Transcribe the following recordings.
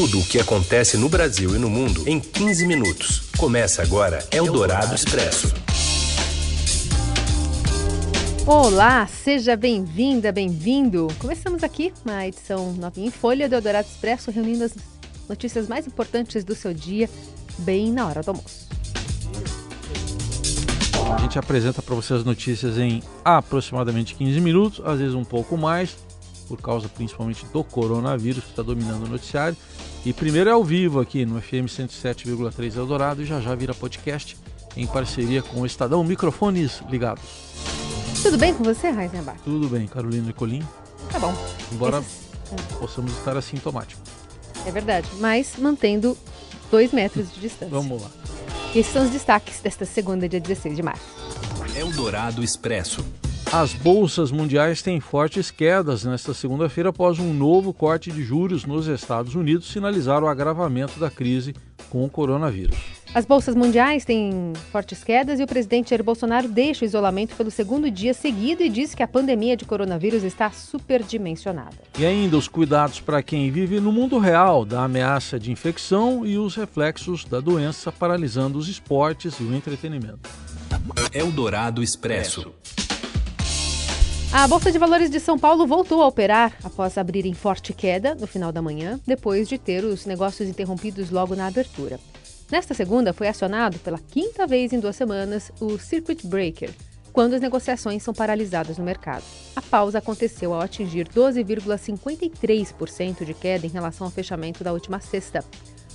Tudo o que acontece no Brasil e no mundo em 15 minutos. Começa agora Eldorado Expresso. Olá, seja bem-vinda, bem-vindo. Começamos aqui uma edição novinha em folha do Eldorado Expresso, reunindo as notícias mais importantes do seu dia, bem na hora do almoço. A gente apresenta para vocês as notícias em aproximadamente 15 minutos, às vezes um pouco mais por causa principalmente do coronavírus que está dominando o noticiário. E primeiro é ao vivo aqui no FM 107,3 Eldorado e já já vira podcast em parceria com o Estadão Microfones Ligados. Tudo bem com você, Heisenbach? Tudo bem, Carolina e Colim. Tá bom. Embora Esses... possamos estar assintomáticos. É verdade, mas mantendo dois metros de distância. Vamos lá. Esses são os destaques desta segunda, dia 16 de março. Eldorado Expresso. As bolsas mundiais têm fortes quedas nesta segunda-feira após um novo corte de juros nos Estados Unidos sinalizar o agravamento da crise com o coronavírus. As bolsas mundiais têm fortes quedas e o presidente Jair Bolsonaro deixa o isolamento pelo segundo dia seguido e diz que a pandemia de coronavírus está superdimensionada. E ainda os cuidados para quem vive no mundo real da ameaça de infecção e os reflexos da doença paralisando os esportes e o entretenimento. Eldorado Expresso. A Bolsa de Valores de São Paulo voltou a operar após abrir em forte queda no final da manhã, depois de ter os negócios interrompidos logo na abertura. Nesta segunda, foi acionado pela quinta vez em duas semanas o Circuit Breaker, quando as negociações são paralisadas no mercado. A pausa aconteceu ao atingir 12,53% de queda em relação ao fechamento da última sexta.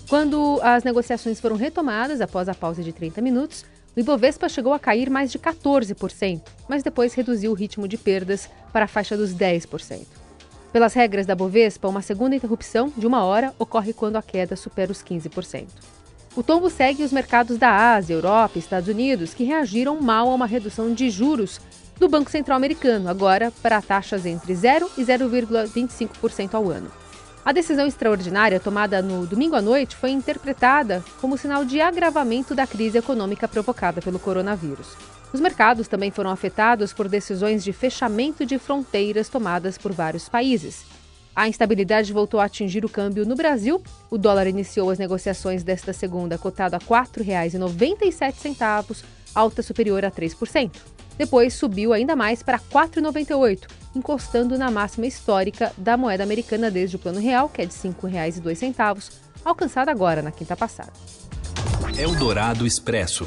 Quando as negociações foram retomadas após a pausa de 30 minutos, o Ibovespa chegou a cair mais de 14%, mas depois reduziu o ritmo de perdas para a faixa dos 10%. Pelas regras da Bovespa, uma segunda interrupção de uma hora ocorre quando a queda supera os 15%. O tombo segue os mercados da Ásia, Europa e Estados Unidos, que reagiram mal a uma redução de juros do Banco Central Americano, agora para taxas entre 0 e 0,25% ao ano. A decisão extraordinária tomada no domingo à noite foi interpretada como sinal de agravamento da crise econômica provocada pelo coronavírus. Os mercados também foram afetados por decisões de fechamento de fronteiras tomadas por vários países. A instabilidade voltou a atingir o câmbio no Brasil. O dólar iniciou as negociações desta segunda cotado a R$ 4,97, alta superior a 3%. Depois subiu ainda mais para 4,98, encostando na máxima histórica da moeda americana desde o Plano Real, que é de R$ 5,02, alcançada agora na quinta passada. Eldorado Expresso.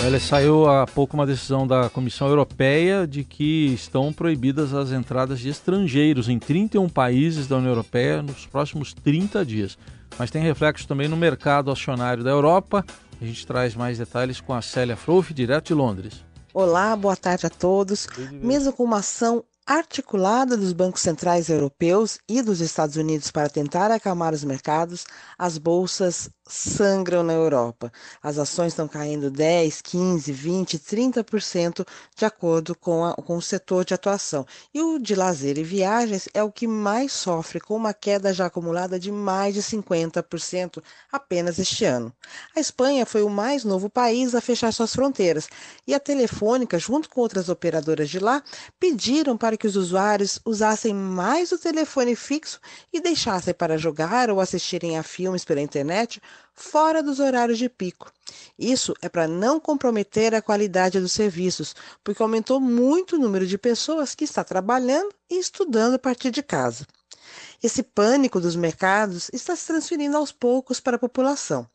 Ela saiu há pouco uma decisão da Comissão Europeia de que estão proibidas as entradas de estrangeiros em 31 países da União Europeia nos próximos 30 dias. Mas tem reflexo também no mercado acionário da Europa. A gente traz mais detalhes com a Célia Frouf, direto de Londres. Olá, boa tarde a todos. Mesmo com uma ação articulada dos bancos centrais europeus e dos Estados Unidos para tentar acalmar os mercados, as bolsas sangram na Europa. As ações estão caindo 10, 15, 20, 30% de acordo com, a, com o setor de atuação. E o de lazer e viagens é o que mais sofre, com uma queda já acumulada de mais de 50% apenas este ano. A Espanha foi o mais novo país a fechar suas fronteiras e a Telefônica, junto com outras operadoras de lá, pediram para que os usuários usassem mais o telefone fixo e deixassem para jogar ou assistirem a filmes pela internet fora dos horários de pico. Isso é para não comprometer a qualidade dos serviços, porque aumentou muito o número de pessoas que está trabalhando e estudando a partir de casa. Esse pânico dos mercados está se transferindo aos poucos para a população.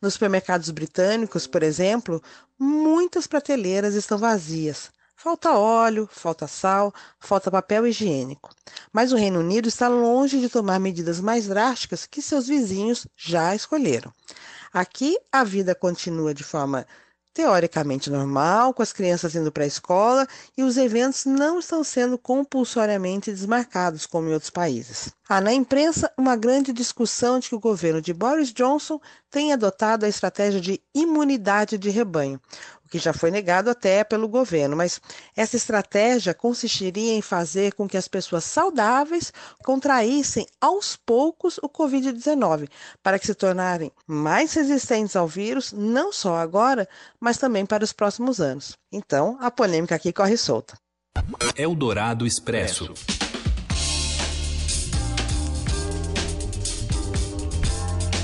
Nos supermercados britânicos, por exemplo, muitas prateleiras estão vazias. Falta óleo, falta sal, falta papel higiênico. Mas o Reino Unido está longe de tomar medidas mais drásticas que seus vizinhos já escolheram. Aqui a vida continua de forma teoricamente normal, com as crianças indo para a escola e os eventos não estão sendo compulsoriamente desmarcados como em outros países. Há na imprensa uma grande discussão de que o governo de Boris Johnson tem adotado a estratégia de imunidade de rebanho, o que já foi negado até pelo governo. Mas essa estratégia consistiria em fazer com que as pessoas saudáveis contraíssem aos poucos o Covid-19, para que se tornarem mais resistentes ao vírus, não só agora, mas também para os próximos anos. Então, a polêmica aqui corre solta. Eldorado Expresso.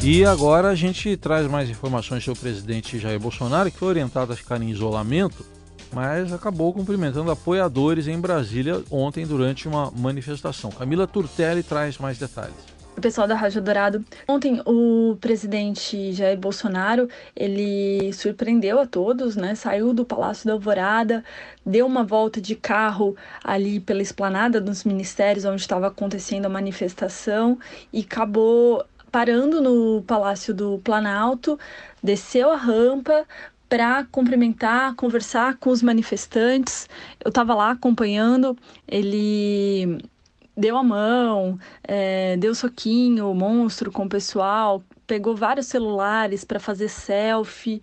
E agora a gente traz mais informações sobre o presidente Jair Bolsonaro, que foi orientado a ficar em isolamento, mas acabou cumprimentando apoiadores em Brasília ontem durante uma manifestação. Camila Turtelli traz mais detalhes o pessoal da Rádio Dourado. Ontem o presidente Jair Bolsonaro, ele surpreendeu a todos, né? Saiu do Palácio da Alvorada, deu uma volta de carro ali pela esplanada dos ministérios onde estava acontecendo a manifestação e acabou parando no Palácio do Planalto, desceu a rampa para cumprimentar, conversar com os manifestantes. Eu estava lá acompanhando, ele deu a mão, é, deu soquinho, monstro com o pessoal, pegou vários celulares para fazer selfie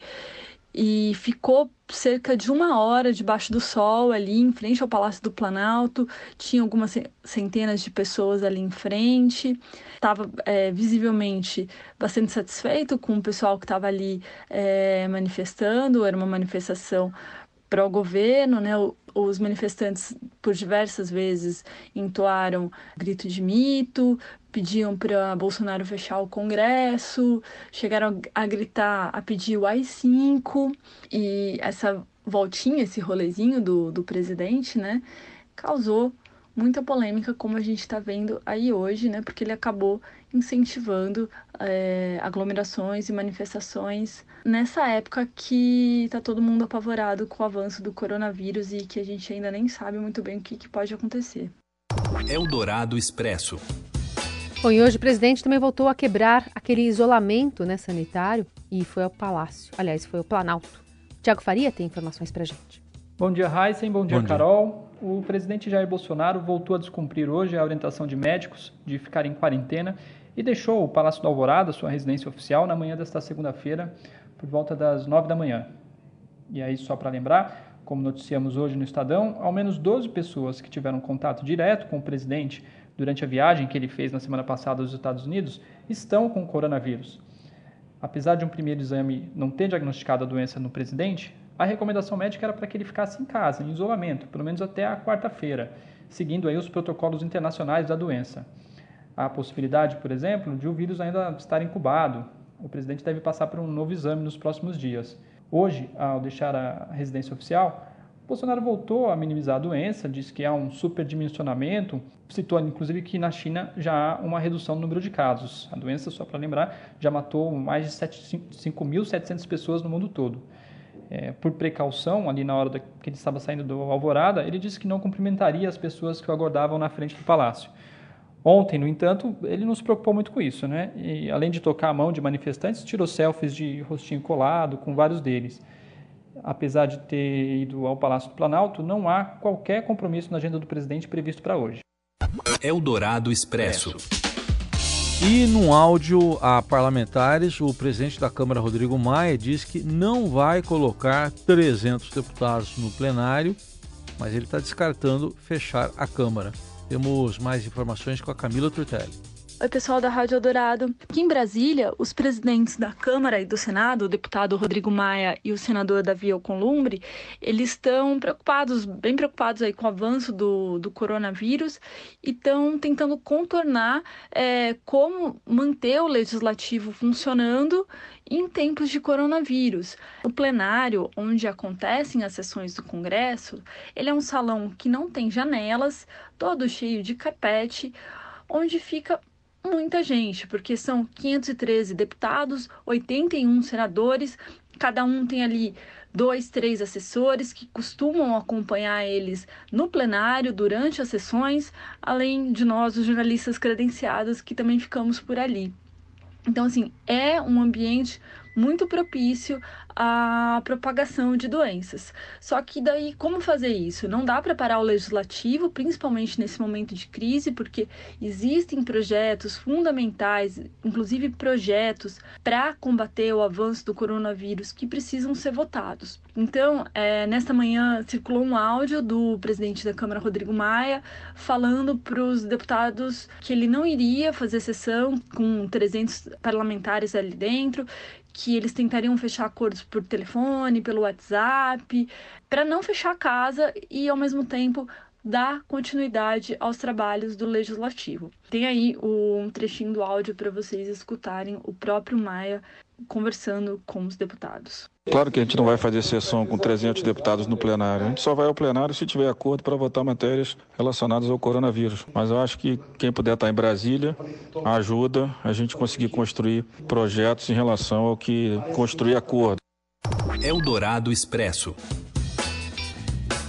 e ficou cerca de uma hora debaixo do sol ali em frente ao Palácio do Planalto. Tinha algumas centenas de pessoas ali em frente. Estava é, visivelmente bastante satisfeito com o pessoal que estava ali é, manifestando. Era uma manifestação pró-governo, né? Os manifestantes, por diversas vezes, entoaram grito de mito, pediam para Bolsonaro fechar o Congresso, chegaram a gritar, a pedir o AI-5, e essa voltinha, esse rolezinho do, do presidente, né, causou muita polêmica, como a gente está vendo aí hoje, né, porque ele acabou incentivando é, aglomerações e manifestações nessa época que está todo mundo apavorado com o avanço do coronavírus e que a gente ainda nem sabe muito bem o que, que pode acontecer. Eldorado Expresso. Bom, e hoje o presidente também voltou a quebrar aquele isolamento né, sanitário e foi ao Palácio. Aliás, foi ao Planalto. Tiago Faria tem informações para gente. Bom dia, Heisen. Bom dia, Bom dia, Carol. O presidente Jair Bolsonaro voltou a descumprir hoje a orientação de médicos de ficar em quarentena e deixou o Palácio do Alvorada, sua residência oficial, na manhã desta segunda-feira, por volta das nove da manhã. E aí, só para lembrar, como noticiamos hoje no Estadão, ao menos 12 pessoas que tiveram contato direto com o presidente durante a viagem que ele fez na semana passada aos Estados Unidos estão com coronavírus. Apesar de um primeiro exame não ter diagnosticado a doença no presidente, a recomendação médica era para que ele ficasse em casa, em isolamento, pelo menos até a quarta-feira, seguindo aí os protocolos internacionais da doença. Há a possibilidade, por exemplo, de o vírus ainda estar incubado. O presidente deve passar por um novo exame nos próximos dias. Hoje, ao deixar a residência oficial, Bolsonaro voltou a minimizar a doença, disse que há um superdimensionamento, citou inclusive que na China já há uma redução no número de casos. A doença, só para lembrar, já matou mais de 5.700 pessoas no mundo todo. É, por precaução, ali na hora que ele estava saindo do Alvorada, ele disse que não cumprimentaria as pessoas que o aguardavam na frente do palácio. Ontem, no entanto, ele não se preocupou muito com isso, né? E, além de tocar a mão de manifestantes, tirou selfies de rostinho colado com vários deles apesar de ter ido ao Palácio do Planalto, não há qualquer compromisso na agenda do presidente previsto para hoje. Eldorado Expresso. E num áudio a parlamentares, o presidente da Câmara, Rodrigo Maia, diz que não vai colocar 300 deputados no plenário, mas ele está descartando fechar a Câmara. Temos mais informações com a Camila Turtelli. Oi, pessoal da Rádio Eldorado. Aqui em Brasília, os presidentes da Câmara e do Senado, o deputado Rodrigo Maia e o senador Davi Alcolumbre, eles estão preocupados, bem preocupados aí com o avanço do, do coronavírus e estão tentando contornar é, como manter o legislativo funcionando em tempos de coronavírus. O plenário, onde acontecem as sessões do Congresso, ele é um salão que não tem janelas, todo cheio de carpete, onde fica muita gente, porque são 513 deputados, 81 senadores, cada um tem ali dois, três assessores que costumam acompanhar eles no plenário durante as sessões, além de nós, os jornalistas credenciados, que também ficamos por ali. Então, assim, é um ambiente muito propício à propagação de doenças. Só que daí como fazer isso? Não dá para parar o legislativo, principalmente nesse momento de crise, porque existem projetos fundamentais, inclusive projetos para combater o avanço do coronavírus que precisam ser votados. Então, é, nesta manhã circulou um áudio do presidente da Câmara, Rodrigo Maia, falando para os deputados que ele não iria fazer sessão com 300 parlamentares ali dentro, que eles tentariam fechar acordos por telefone, pelo WhatsApp, para não fechar a casa e ao mesmo tempo dar continuidade aos trabalhos do legislativo. Tem aí um trechinho do áudio para vocês escutarem o próprio Maia conversando com os deputados. Claro que a gente não vai fazer sessão com 300 deputados no plenário. A gente só vai ao plenário se tiver acordo para votar matérias relacionadas ao coronavírus. Mas eu acho que quem puder estar em Brasília ajuda a gente conseguir construir projetos em relação ao que construir acordo. Eldorado Expresso.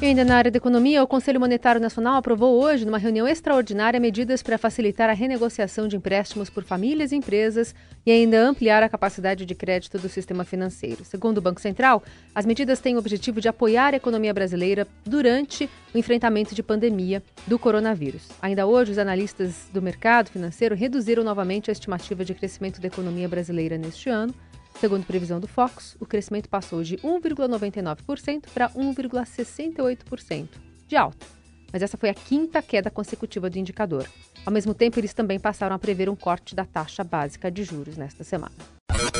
E ainda na área da economia, o Conselho Monetário Nacional aprovou hoje, numa reunião extraordinária, medidas para facilitar a renegociação de empréstimos por famílias e empresas e ainda ampliar a capacidade de crédito do sistema financeiro. Segundo o Banco Central, as medidas têm o objetivo de apoiar a economia brasileira durante o enfrentamento de pandemia do coronavírus. Ainda hoje, os analistas do mercado financeiro reduziram novamente a estimativa de crescimento da economia brasileira neste ano Segundo previsão do Fox, o crescimento passou de 1,99% para 1,68% de alta. Mas essa foi a quinta queda consecutiva do indicador. Ao mesmo tempo, eles também passaram a prever um corte da taxa básica de juros nesta semana.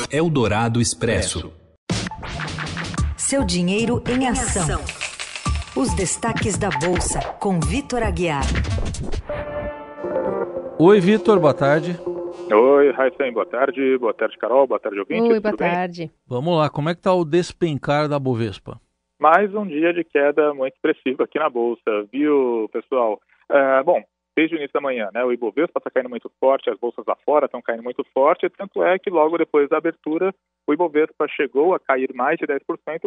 Eldorado Expresso. Seu dinheiro em ação. Os destaques da Bolsa, com Vitor Aguiar. Oi, Vitor, boa tarde. Oi, Raíssen, boa tarde. Boa tarde, Carol. Boa tarde, ouvinte. Oi, boa tarde. Bem? Vamos lá, como é que está o despencar da Bovespa? Mais um dia de queda muito expressiva aqui na Bolsa, viu, pessoal? Uh, bom, desde o início da manhã, né, o Ibovespa está caindo muito forte, as bolsas lá fora estão caindo muito forte, tanto é que logo depois da abertura, o Ibovespa chegou a cair mais de 10%,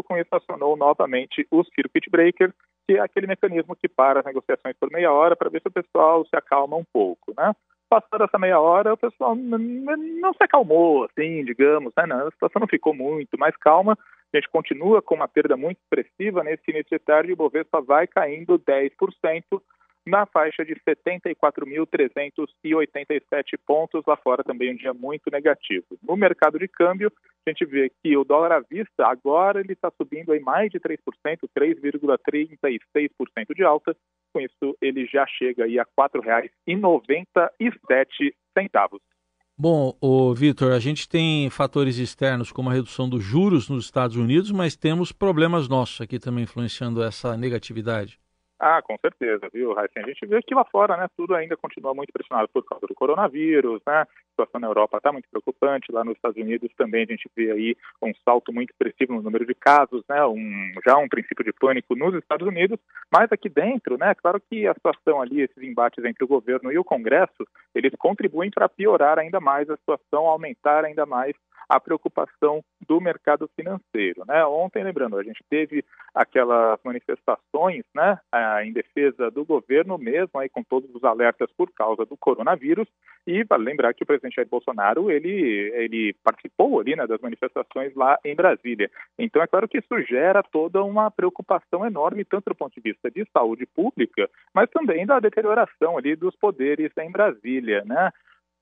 com isso acionou novamente o Circuit Breaker, que é aquele mecanismo que para as negociações por meia hora para ver se o pessoal se acalma um pouco, né? Passada essa meia hora, o pessoal não se acalmou, assim, digamos, né? Não, a situação não ficou muito mais calma. A gente continua com uma perda muito expressiva nesse início de tarde o Bovespa vai caindo 10% na faixa de 74.387 pontos. Lá fora também um dia muito negativo. No mercado de câmbio, a gente vê que o dólar à vista agora ele está subindo aí mais de 3%, 3,36% de alta. Com isso, ele já chega aí a R$ 4,97. Bom, o Vitor, a gente tem fatores externos como a redução dos juros nos Estados Unidos, mas temos problemas nossos aqui também influenciando essa negatividade. Ah, com certeza, viu, Raíssa? A gente vê que lá fora, né, tudo ainda continua muito pressionado por causa do coronavírus, né? A situação na Europa está muito preocupante, lá nos Estados Unidos também a gente vê aí um salto muito expressivo no número de casos, né? Um, já um princípio de pânico nos Estados Unidos, mas aqui dentro, né, claro que a situação ali, esses embates entre o governo e o Congresso, eles contribuem para piorar ainda mais a situação, aumentar ainda mais a preocupação do mercado financeiro. Né? Ontem, lembrando, a gente teve aquelas manifestações né, em defesa do governo mesmo, aí, com todos os alertas por causa do coronavírus, e vale lembrar que o presidente Jair Bolsonaro ele, ele participou ali né, das manifestações lá em Brasília. Então, é claro que isso gera toda uma preocupação enorme, tanto do ponto de vista de saúde pública, mas também da deterioração ali dos poderes em Brasília. Né?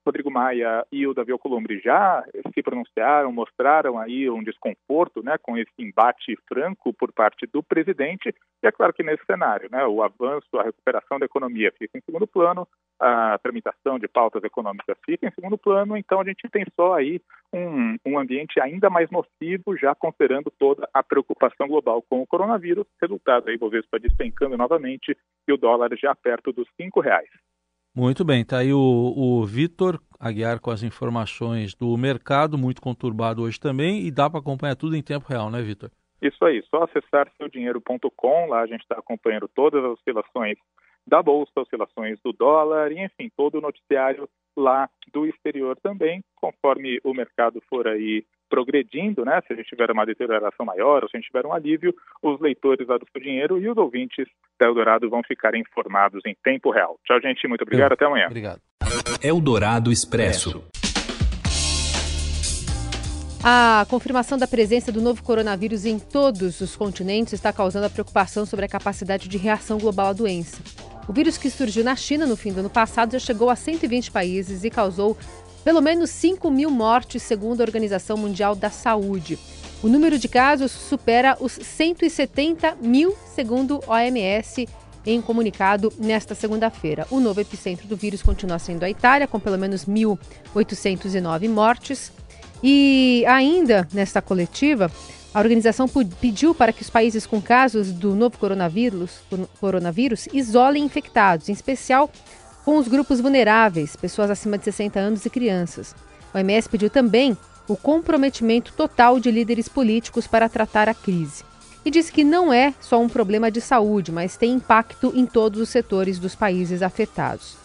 Rodrigo Maia e o Davi Alcolumbre já se pronunciaram, mostraram aí um desconforto né, com esse embate franco por parte do presidente. E é claro que nesse cenário, né, o avanço, a recuperação da economia fica em segundo plano, a tramitação de pautas econômicas fica em segundo plano, então a gente tem só aí um, um ambiente ainda mais nocivo, já considerando toda a preocupação global com o coronavírus, resultado aí Bovespa despencando novamente e o dólar já perto dos cinco reais. Muito bem, tá aí o, o Vitor Aguiar com as informações do mercado, muito conturbado hoje também, e dá para acompanhar tudo em tempo real, né, Vitor? Isso aí, só acessar seudinheiro.com, lá a gente está acompanhando todas as oscilações da Bolsa, oscilações do dólar, e enfim, todo o noticiário lá do exterior também, conforme o mercado for aí progredindo, né? Se a gente tiver uma deterioração maior, ou se a gente tiver um alívio, os leitores lá do seu dinheiro e os ouvintes da Eldorado vão ficar informados em tempo real. Tchau, gente. Muito obrigado. Até amanhã. Obrigado. Eldorado Expresso. A confirmação da presença do novo coronavírus em todos os continentes está causando a preocupação sobre a capacidade de reação global à doença. O vírus que surgiu na China no fim do ano passado já chegou a 120 países e causou pelo menos 5 mil mortes, segundo a Organização Mundial da Saúde. O número de casos supera os 170 mil, segundo a OMS, em comunicado nesta segunda-feira. O novo epicentro do vírus continua sendo a Itália, com pelo menos 1.809 mortes. E ainda nesta coletiva, A organização pediu para que os países com casos do novo coronavírus, coronavírus isolem infectados, em especial com os grupos vulneráveis, pessoas acima de 60 anos e crianças. O OMS pediu também o comprometimento total de líderes políticos para tratar a crise. E disse que não é só um problema de saúde, mas tem impacto em todos os setores dos países afetados.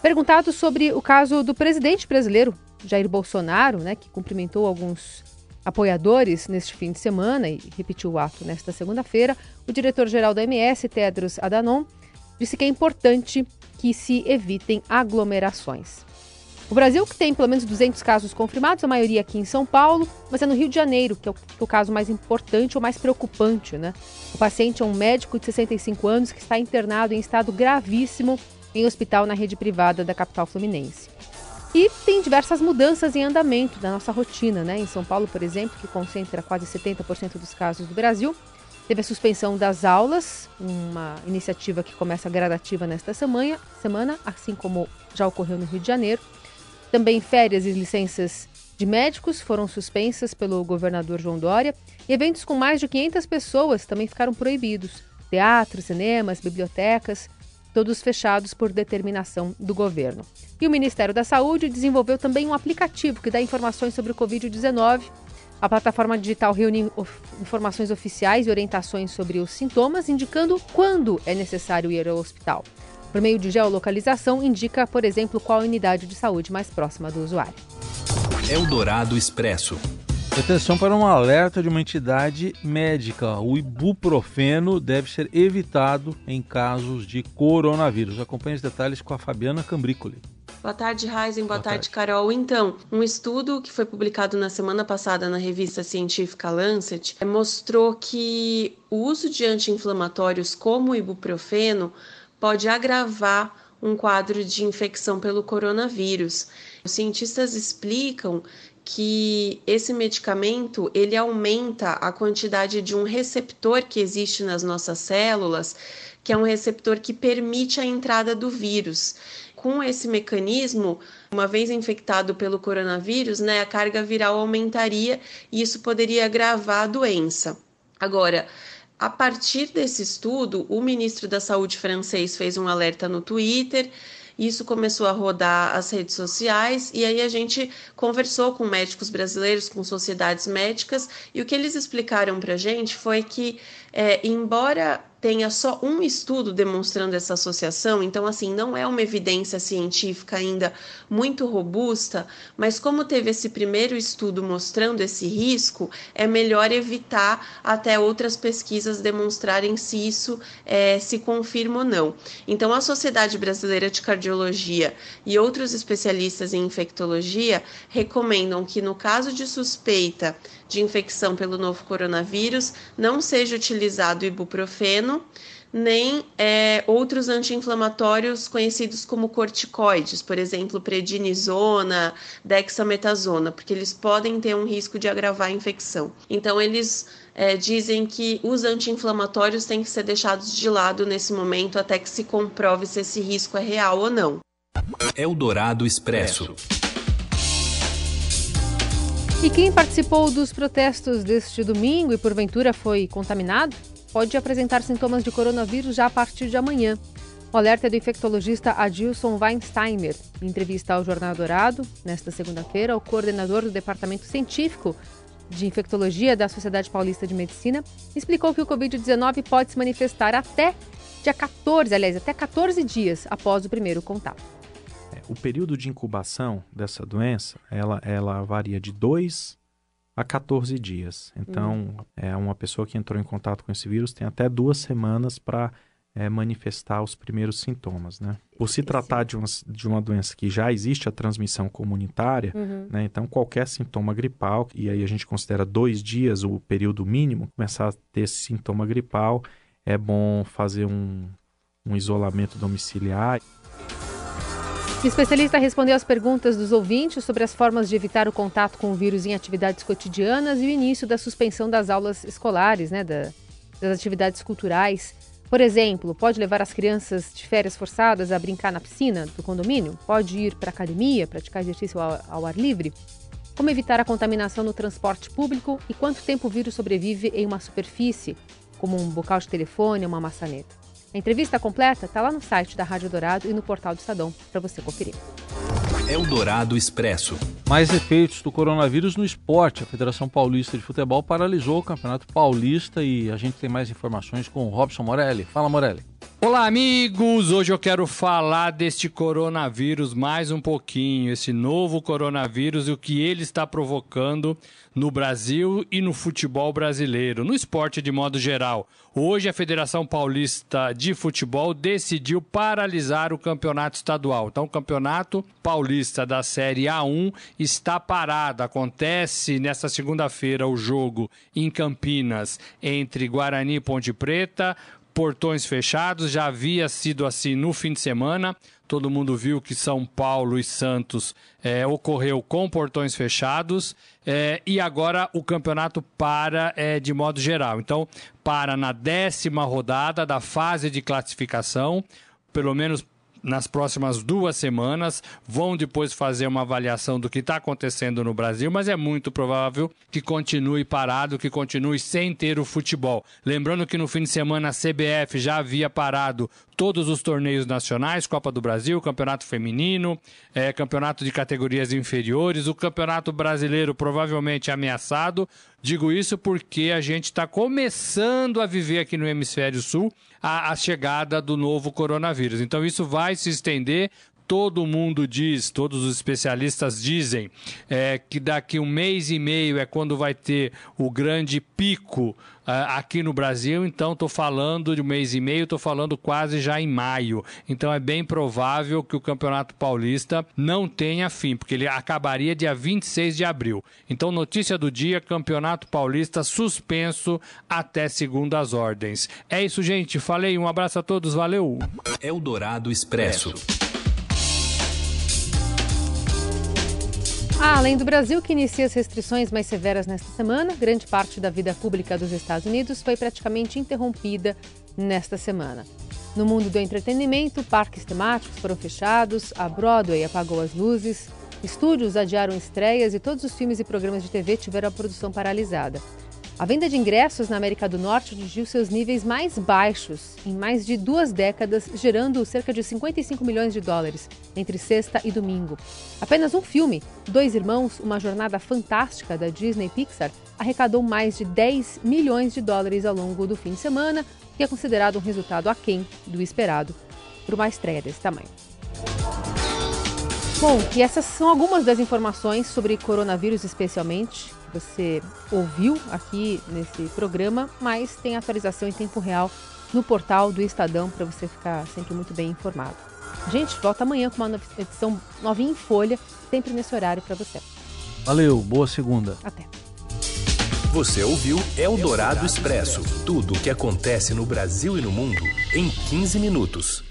Perguntado sobre o caso do presidente brasileiro, Jair Bolsonaro, né, que cumprimentou alguns apoiadores neste fim de semana e repetiu o ato nesta segunda-feira, o diretor-geral da MS, Tedros Adhanom, disse que é importante que se evitem aglomerações. O Brasil, que tem pelo menos 200 casos confirmados, a maioria aqui em São Paulo, mas é no Rio de Janeiro, que é o, que é o caso mais importante ou mais preocupante, né? O paciente é um médico de 65 anos que está internado em estado gravíssimo em hospital na rede privada da capital fluminense. E tem diversas mudanças em andamento da nossa rotina, né? Em São Paulo, por exemplo, que concentra quase 70% dos casos do Brasil, teve a suspensão das aulas, uma iniciativa que começa gradativa nesta semana, semana, assim como já ocorreu no Rio de Janeiro. Também férias e licenças de médicos foram suspensas pelo governador João Dória e eventos com mais de 500 pessoas também ficaram proibidos. Teatros, cinemas, bibliotecas todos fechados por determinação do governo. E o Ministério da Saúde desenvolveu também um aplicativo que dá informações sobre o Covid-19. A plataforma digital reúne informações oficiais e orientações sobre os sintomas, indicando quando é necessário ir ao hospital. Por meio de geolocalização, indica, por exemplo, qual unidade de saúde mais próxima do usuário. Eldorado Expresso. Atenção para um alerta de uma entidade médica. O ibuprofeno deve ser evitado em casos de coronavírus. Acompanhe os detalhes com a Fabiana Cambrícoli. Boa tarde, Raizen. Boa, Boa tarde, tarde, Carol. Então, um estudo que foi publicado na semana passada na revista científica Lancet mostrou que o uso de anti-inflamatórios como o ibuprofeno pode agravar um quadro de infecção pelo coronavírus. Os cientistas explicam que esse medicamento ele aumenta a quantidade de um receptor que existe nas nossas células, que é um receptor que permite a entrada do vírus. Com esse mecanismo, uma vez infectado pelo coronavírus, né, a carga viral aumentaria e isso poderia agravar a doença. Agora, a partir desse estudo, o ministro da Saúde francês fez um alerta no Twitter isso começou a rodar as redes sociais e aí a gente conversou com médicos brasileiros, com sociedades médicas e o que eles explicaram para a gente foi que, é, embora tenha só um estudo demonstrando essa associação, então assim, não é uma evidência científica ainda muito robusta, mas como teve esse primeiro estudo mostrando esse risco, é melhor evitar até outras pesquisas demonstrarem se isso é, se confirma ou não. Então a Sociedade Brasileira de Cardiologia e outros especialistas em infectologia recomendam que no caso de suspeita de infecção pelo novo coronavírus não seja utilizado ibuprofeno nem é, outros anti-inflamatórios conhecidos como corticoides, por exemplo, prednisona, dexametasona, porque eles podem ter um risco de agravar a infecção. Então, eles é, dizem que os anti-inflamatórios têm que ser deixados de lado nesse momento até que se comprove se esse risco é real ou não. Eldorado Expresso. E quem participou dos protestos deste domingo e porventura foi contaminado? pode apresentar sintomas de coronavírus já a partir de amanhã. O alerta é do infectologista Adilson Weinsteimer. Em entrevista ao Jornal Dourado, nesta segunda-feira, o coordenador do Departamento Científico de Infectologia da Sociedade Paulista de Medicina explicou que o Covid-19 pode se manifestar até dia 14, aliás, até 14 dias após o primeiro contato. O período de incubação dessa doença, ela, ela varia de 2 a 14 dias. Então, uhum. é uma pessoa que entrou em contato com esse vírus tem até duas semanas para é, manifestar os primeiros sintomas, né? Por se tratar de uma, de uma doença que já existe a transmissão comunitária, uhum. né? Então, qualquer sintoma gripal, e aí a gente considera dois dias o período mínimo, começar a ter esse sintoma gripal, é bom fazer um, um isolamento domiciliar. Especialista respondeu às perguntas dos ouvintes sobre as formas de evitar o contato com o vírus em atividades cotidianas e o início da suspensão das aulas escolares, né, da, das atividades culturais. Por exemplo, pode levar as crianças de férias forçadas a brincar na piscina do condomínio? Pode ir para a academia, praticar exercício ao, ao ar livre? como evitar a contaminação no transporte público e quanto tempo o vírus sobrevive em uma superfície, como um bocal de telefone ou uma maçaneta. A entrevista completa está lá no site da Rádio Dourado e no portal do Estadão para você conferir. Eldorado Expresso. Mais efeitos do coronavírus no esporte. A Federação Paulista de Futebol paralisou o Campeonato Paulista e a gente tem mais informações com o Robson Morelli. Fala, Morelli. Olá, amigos! Hoje eu quero falar deste coronavírus mais um pouquinho, esse novo coronavírus e o que ele está provocando no Brasil e no futebol brasileiro, no esporte de modo geral. Hoje a Federação Paulista de Futebol decidiu paralisar o campeonato estadual. Então, o campeonato paulista da Série A1 está parado. Acontece nesta segunda-feira o jogo em Campinas entre Guarani e Ponte Preta portões fechados, já havia sido assim no fim de semana. Todo mundo viu que São Paulo e Santos é, ocorreu com portões fechados é, e agora o campeonato para é, de modo geral. Então, para na décima rodada da fase de classificação, pelo menos nas próximas duas semanas, vão depois fazer uma avaliação do que está acontecendo no Brasil, mas é muito provável que continue parado, que continue sem ter o futebol. Lembrando que no fim de semana a CBF já havia parado todos os torneios nacionais, Copa do Brasil, Campeonato Feminino, é, Campeonato de categorias inferiores, o Campeonato Brasileiro provavelmente ameaçado. Digo isso porque a gente está começando a viver aqui no Hemisfério Sul a, a chegada do novo coronavírus. Então isso vai se estender todo mundo diz, todos os especialistas dizem, é, que daqui um mês e meio é quando vai ter o grande pico aqui no Brasil. Então, estou falando de um mês e meio, estou falando quase já em maio. Então, é bem provável que o Campeonato Paulista não tenha fim, porque ele acabaria dia 26 de abril. Então, notícia do dia: Campeonato Paulista suspenso até segundas ordens. É isso, gente. Falei, um abraço a todos, valeu. Eldorado Expresso. Ah, além do Brasil, que inicia as restrições mais severas nesta semana, grande parte da vida pública dos Estados Unidos foi praticamente interrompida nesta semana. No mundo do entretenimento, parques temáticos foram fechados, a Broadway apagou as luzes, estúdios adiaram estreias e todos os filmes e programas de TV tiveram a produção paralisada. A venda de ingressos na América do Norte atingiu seus níveis mais baixos em mais de duas décadas, gerando cerca de 55 milhões de dólares entre sexta e domingo. Apenas um filme, Dois Irmãos, uma jornada fantástica da Disney Pixar, arrecadou mais de 10 milhões de dólares ao longo do fim de semana, que é considerado um resultado aquém do esperado por uma estreia desse tamanho. Bom, e essas são algumas das informações sobre coronavírus, especialmente, que você ouviu aqui nesse programa, mas tem atualização em tempo real no portal do Estadão para você ficar sempre muito bem informado. Gente, volta amanhã com uma edição novinha em folha, sempre nesse horário para você. Valeu, boa segunda. Até. Você ouviu Eldorado Expresso tudo o que acontece no Brasil e no mundo em 15 minutos.